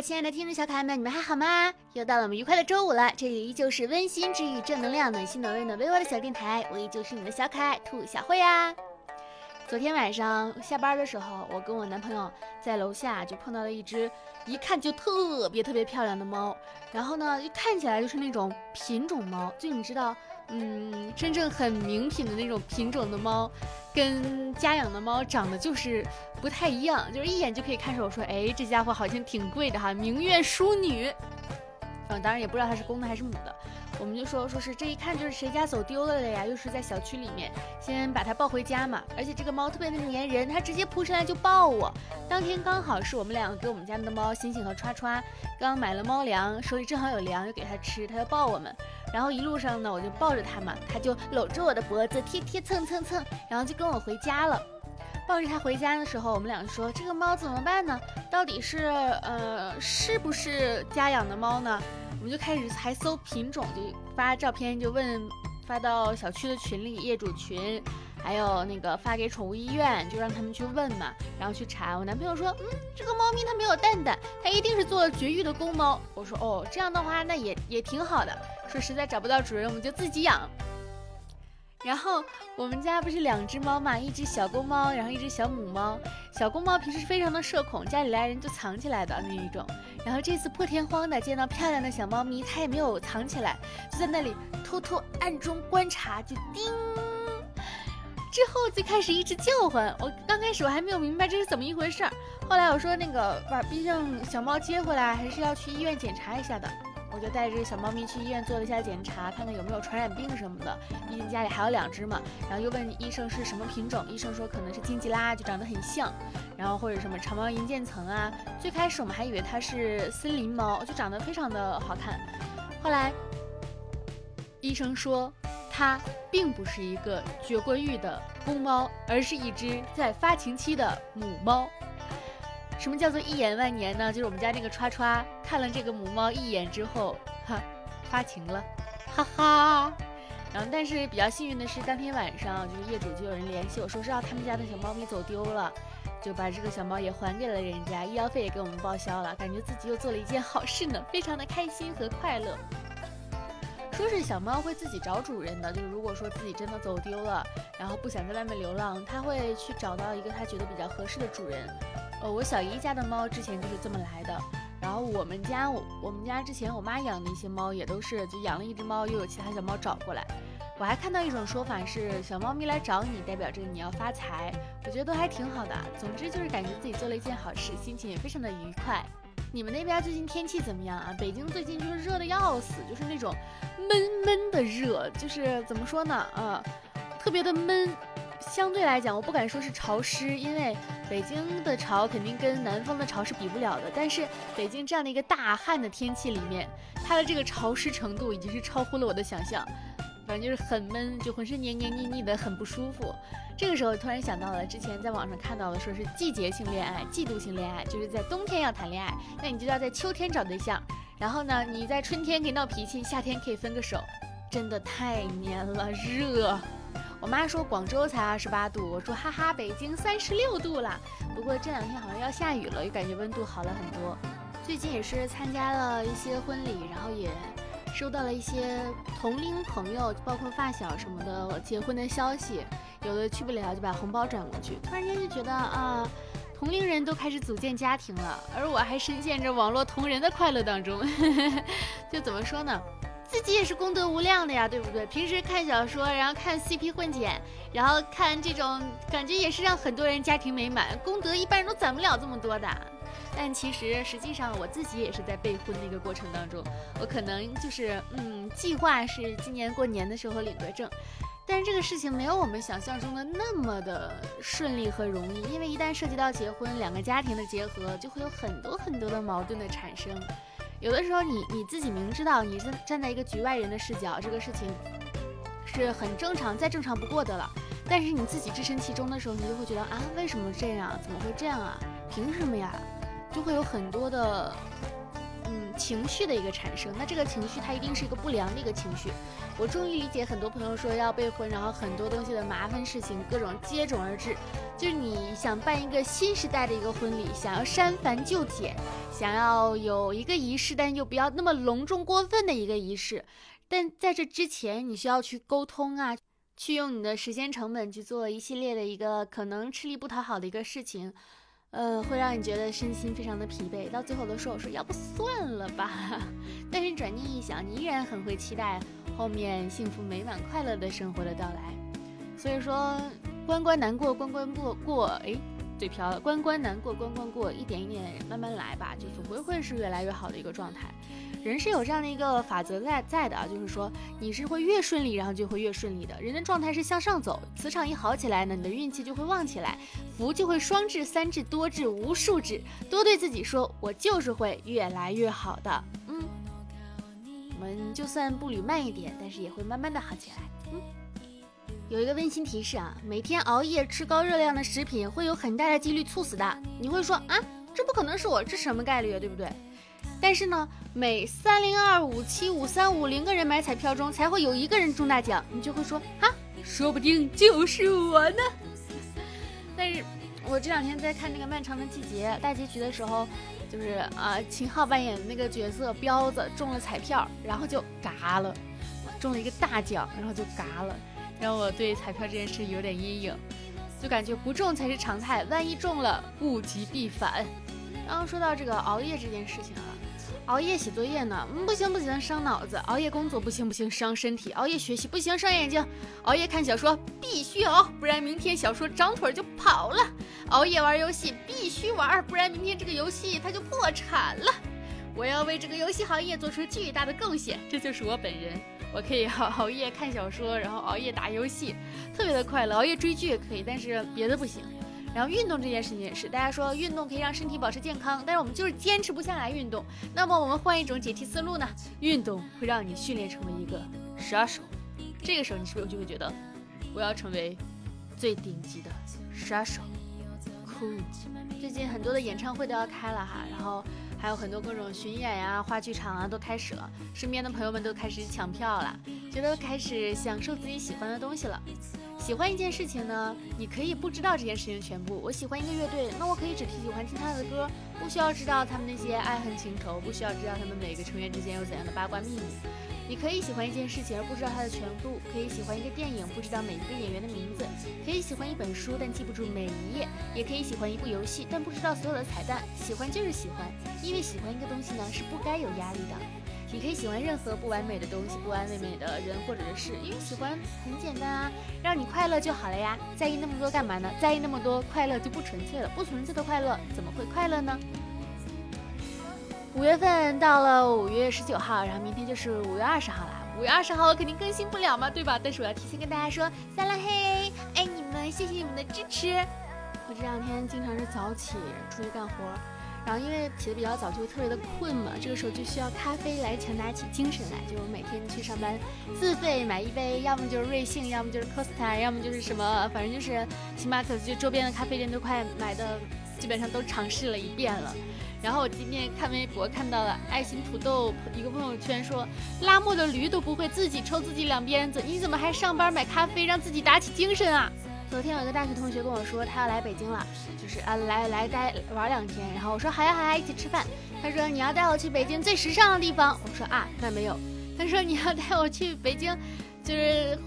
亲爱的听众小可爱们，你们还好吗？又到了我们愉快的周五了，这里依旧是温馨治愈、正能量、暖心暖胃暖被窝的小电台，我依旧是你的小可爱兔小慧呀。昨天晚上下班的时候，我跟我男朋友在楼下就碰到了一只一看就特别特别漂亮的猫，然后呢，一看起来就是那种品种猫，就你知道，嗯，真正很名品的那种品种的猫，跟家养的猫长得就是不太一样，就是一眼就可以看出，我说，哎，这家伙好像挺贵的哈，明月淑女。嗯，当然也不知道它是公的还是母的，我们就说说是这一看就是谁家走丢了的呀，又是在小区里面，先把它抱回家嘛。而且这个猫特别的粘人，它直接扑上来就抱我。当天刚好是我们两个给我们家的猫星星和歘歘刚买了猫粮，手里正好有粮，又给它吃，它就抱我们。然后一路上呢，我就抱着它嘛，它就搂着我的脖子，贴贴蹭蹭蹭，然后就跟我回家了。抱着它回家的时候，我们俩说这个猫怎么办呢？到底是呃是不是家养的猫呢？我们就开始还搜品种，就发照片，就问发到小区的群里业主群，还有那个发给宠物医院，就让他们去问嘛，然后去查。我男朋友说，嗯，这个猫咪它没有蛋蛋，它一定是做了绝育的公猫。我说哦，这样的话那也也挺好的。说实在找不到主人，我们就自己养。然后我们家不是两只猫嘛，一只小公猫，然后一只小母猫。小公猫平时非常的社恐，家里来人就藏起来的那一种。然后这次破天荒的见到漂亮的小猫咪，它也没有藏起来，就在那里偷偷暗中观察，就叮。之后就开始一直叫唤。我刚开始我还没有明白这是怎么一回事儿，后来我说那个把毕竟小猫接回来还是要去医院检查一下的。我就带着小猫咪去医院做了一下检查，看看有没有传染病什么的。毕竟家里还有两只嘛。然后又问医生是什么品种，医生说可能是金吉拉，就长得很像。然后或者什么长毛银渐层啊。最开始我们还以为它是森林猫，就长得非常的好看。后来医生说它并不是一个绝过育的公猫，而是一只在发情期的母猫。什么叫做一眼万年呢？就是我们家那个歘歘看了这个母猫一眼之后，哈，发情了，哈哈。然后，但是比较幸运的是，当天晚上就是业主就有人联系我说，是让他们家的小猫咪走丢了，就把这个小猫也还给了人家，医药费也给我们报销了，感觉自己又做了一件好事呢，非常的开心和快乐。说是小猫会自己找主人的，就是如果说自己真的走丢了，然后不想在外面流浪，它会去找到一个它觉得比较合适的主人。呃，我小姨家的猫之前就是这么来的，然后我们家我我们家之前我妈养的一些猫也都是，就养了一只猫，又有其他小猫找过来。我还看到一种说法是，小猫咪来找你，代表着你要发财，我觉得都还挺好的。总之就是感觉自己做了一件好事，心情也非常的愉快。你们那边最近天气怎么样啊？北京最近就是热的要死，就是那种闷闷的热，就是怎么说呢？啊，特别的闷。相对来讲，我不敢说是潮湿，因为北京的潮肯定跟南方的潮是比不了的。但是北京这样的一个大旱的天气里面，它的这个潮湿程度已经是超乎了我的想象。反正就是很闷，就浑身黏黏腻腻的，很不舒服。这个时候突然想到了之前在网上看到的，说是季节性恋爱、季度性恋爱，就是在冬天要谈恋爱，那你就要在秋天找对象。然后呢，你在春天可以闹脾气，夏天可以分个手。真的太黏了，热。我妈说广州才二十八度，我说哈哈，北京三十六度了。不过这两天好像要下雨了，又感觉温度好了很多。最近也是参加了一些婚礼，然后也收到了一些同龄朋友，包括发小什么的结婚的消息。有的去不了，就把红包转过去。突然间就觉得啊，同龄人都开始组建家庭了，而我还深陷着网络同人的快乐当中。就怎么说呢？自己也是功德无量的呀，对不对？平时看小说，然后看 CP 混剪，然后看这种，感觉也是让很多人家庭美满，功德一般人都攒不了这么多的。但其实实际上我自己也是在备婚的一个过程当中，我可能就是嗯，计划是今年过年的时候领个证，但是这个事情没有我们想象中的那么的顺利和容易，因为一旦涉及到结婚，两个家庭的结合，就会有很多很多的矛盾的产生。有的时候，你你自己明知道你站站在一个局外人的视角，这个事情是很正常、再正常不过的了。但是你自己置身其中的时候，你就会觉得啊，为什么这样？怎么会这样啊？凭什么呀？就会有很多的嗯情绪的一个产生。那这个情绪它一定是一个不良的一个情绪。我终于理解很多朋友说要备婚，然后很多东西的麻烦事情各种接踵而至。就是你想办一个新时代的一个婚礼，想要删繁就简，想要有一个仪式，但又不要那么隆重过分的一个仪式。但在这之前，你需要去沟通啊。去用你的时间成本去做一系列的一个可能吃力不讨好的一个事情，呃，会让你觉得身心非常的疲惫。到最后都说，我说要不算了吧。但是转念一想，你依然很会期待后面幸福美满快乐的生活的到来。所以说，关关难过关关过过，哎，嘴瓢。关关难过关关过，一点一点慢慢来吧，就总归会是越来越好的一个状态。人是有这样的一个法则在在的啊，就是说你是会越顺利，然后就会越顺利的。人的状态是向上走，磁场一好起来呢，你的运气就会旺起来，福就会双至、三至、多至、无数至。多对自己说，我就是会越来越好的。嗯，我们就算步履慢一点，但是也会慢慢的好起来。嗯，有一个温馨提示啊，每天熬夜吃高热量的食品会有很大的几率猝死的。你会说啊，这不可能是我，这什么概率啊，对不对？但是呢，每三零二五七五三五零个人买彩票中，才会有一个人中大奖。你就会说啊，说不定就是我呢。但是，我这两天在看那个《漫长的季节》大结局的时候，就是啊，秦昊扮演的那个角色彪子中了彩票，然后就嘎了，中了一个大奖，然后就嘎了，让我对彩票这件事有点阴影，就感觉不中才是常态，万一中了，物极必反。然后说到这个熬夜这件事情啊。熬夜写作业呢？不行不行，伤脑子；熬夜工作不行不行，伤身体；熬夜学习不行，伤眼睛；熬夜看小说必须熬，不然明天小说长腿就跑了；熬夜玩游戏必须玩，不然明天这个游戏它就破产了。我要为这个游戏行业做出巨大的贡献，这就是我本人。我可以熬熬夜看小说，然后熬夜打游戏，特别的快乐。熬夜追剧也可以，但是别的不行。然后运动这件事情也是，大家说运动可以让身体保持健康，但是我们就是坚持不下来运动。那么我们换一种解题思路呢？运动会让你训练成为一个杀手，这个时候你是不是就会觉得，我要成为最顶级的杀手酷。最近很多的演唱会都要开了哈，然后还有很多各种巡演呀、话剧场啊都开始了，身边的朋友们都开始抢票了，觉得开始享受自己喜欢的东西了。喜欢一件事情呢，你可以不知道这件事情全部。我喜欢一个乐队，那我可以只听喜欢听他的歌，不需要知道他们那些爱恨情仇，不需要知道他们每个成员之间有怎样的八卦秘密。你可以喜欢一件事情而不知道它的全部，可以喜欢一个电影，不知道每一个演员的名字，可以喜欢一本书，但记不住每一页，也可以喜欢一部游戏，但不知道所有的彩蛋。喜欢就是喜欢，因为喜欢一个东西呢，是不该有压力的。你可以喜欢任何不完美的东西、不完美的人或者是事，因为喜欢很简单啊，让你快乐就好了呀。在意那么多干嘛呢？在意那么多，快乐就不纯粹了。不纯粹的快乐怎么会快乐呢？五月份到了五月十九号，然后明天就是五月二十号了。五月二十号我肯定更新不了嘛，对吧？但是我要提前跟大家说，撒浪嘿，爱你们，谢谢你们的支持。我这两天经常是早起出去干活。然后因为起得比较早，就会特别的困嘛，这个时候就需要咖啡来强打起精神来。就每天去上班，自费买一杯，要么就是瑞幸，要么就是 Costa，要么就是什么，反正就是星巴克，就周边的咖啡店都快买的，基本上都尝试了一遍了。然后我今天看微博看到了爱心土豆一个朋友圈说，拉磨的驴都不会自己抽自己两鞭子，你怎么还上班买咖啡让自己打起精神啊？昨天有个大学同学跟我说，他要来北京了，就是啊来来待玩两天。然后我说好呀好呀，一起吃饭。他说你要带我去北京最时尚的地方。我说啊那没有。他说你要带我去北京，就是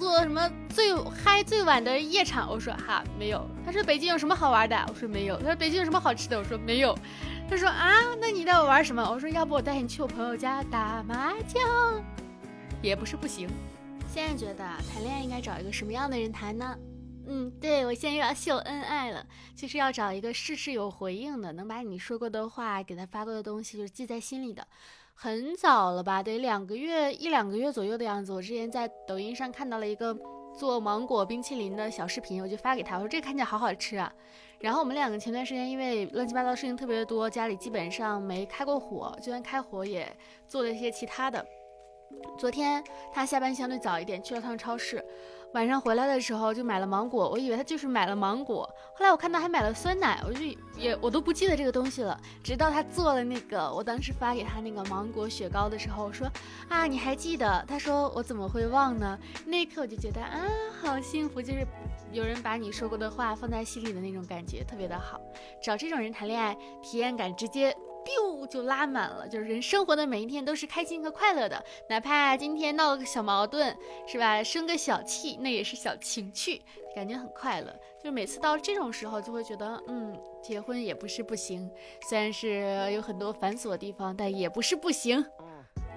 做什么最嗨最晚的夜场。我说哈没有。他说北京有什么好玩的？我说没有。他说北京有什么好吃的？我说没有。他说啊那你带我玩什么？我说要不我带你去我朋友家打麻将，也不是不行。现在觉得谈恋爱应该找一个什么样的人谈呢？嗯，对我现在又要秀恩爱了，就是要找一个事事有回应的，能把你说过的话、给他发过的东西，就是记在心里的。很早了吧，得两个月、一两个月左右的样子。我之前在抖音上看到了一个做芒果冰淇淋的小视频，我就发给他，我说这看起来好好吃啊。然后我们两个前段时间因为乱七八糟事情特别多，家里基本上没开过火，就算开火也做了一些其他的。昨天他下班相对早一点，去了趟超市。晚上回来的时候就买了芒果，我以为他就是买了芒果，后来我看到还买了酸奶，我就也我都不记得这个东西了。直到他做了那个，我当时发给他那个芒果雪糕的时候，我说啊你还记得？他说我怎么会忘呢？那一刻我就觉得啊好幸福，就是有人把你说过的话放在心里的那种感觉，特别的好。找这种人谈恋爱，体验感直接。就拉满了，就是人生活的每一天都是开心和快乐的，哪怕今天闹个小矛盾，是吧？生个小气，那也是小情趣，感觉很快乐。就是每次到这种时候，就会觉得，嗯，结婚也不是不行，虽然是有很多繁琐的地方，但也不是不行。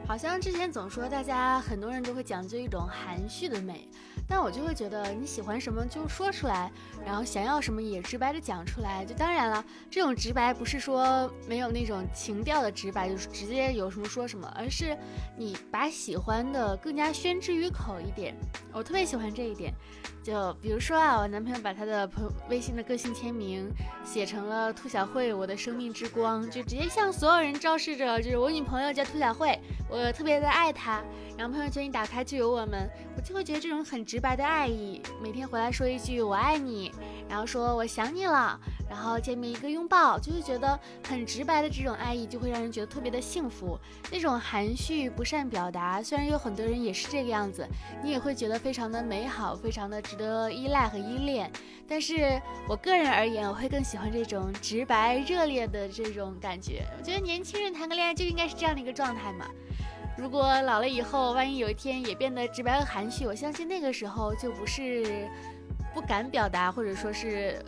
好像之前总说大家很多人都会讲究一种含蓄的美。但我就会觉得你喜欢什么就说出来，然后想要什么也直白的讲出来。就当然了，这种直白不是说没有那种情调的直白，就是直接有什么说什么，而是你把喜欢的更加宣之于口一点。我特别喜欢这一点。就比如说啊，我男朋友把他的朋微信的个性签名写成了兔小慧，我的生命之光，就直接向所有人昭示着，就是我女朋友叫兔小慧，我特别的爱他。然后朋友圈一打开就有我们，我就会觉得这种很直白的爱意，每天回来说一句我爱你，然后说我想你了，然后见面一个拥抱，就会觉得很直白的这种爱意，就会让人觉得特别的幸福。那种含蓄不善表达，虽然有很多人也是这个样子，你也会觉得非常的美好，非常的值得依赖和依恋。但是我个人而言，我会更喜欢这种直白热烈的这种感觉。我觉得年轻人谈个恋爱就应该是这样的一个状态嘛。如果老了以后，万一有一天也变得直白和含蓄，我相信那个时候就不是不敢表达，或者说是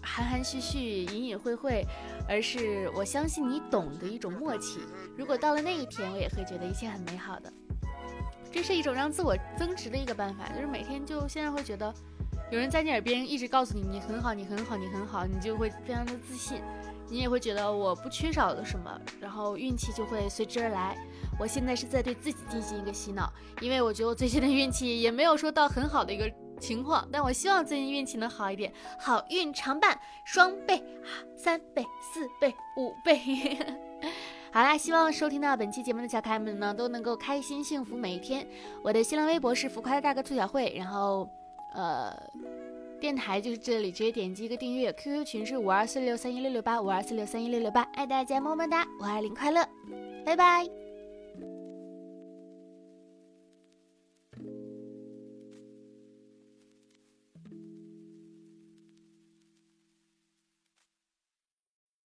含含蓄蓄、隐隐晦晦，而是我相信你懂的一种默契。如果到了那一天，我也会觉得一切很美好的。这是一种让自我增值的一个办法，就是每天就现在会觉得有人在你耳边一直告诉你你很好，你很好，你很好，你就会非常的自信。你也会觉得我不缺少了什么，然后运气就会随之而来。我现在是在对自己进行一个洗脑，因为我觉得我最近的运气也没有说到很好的一个情况，但我希望最近运气能好一点，好运常伴，双倍、三倍、四倍、五倍。好啦，希望收听到本期节目的小可爱们呢都能够开心幸福每一天。我的新浪微博是浮夸的大哥兔小慧，然后呃。电台就是这里，直接点击一个订阅。QQ 群是五二四六三一六六八五二四六三一六六八，爱大家么么哒，五二零快乐，拜拜。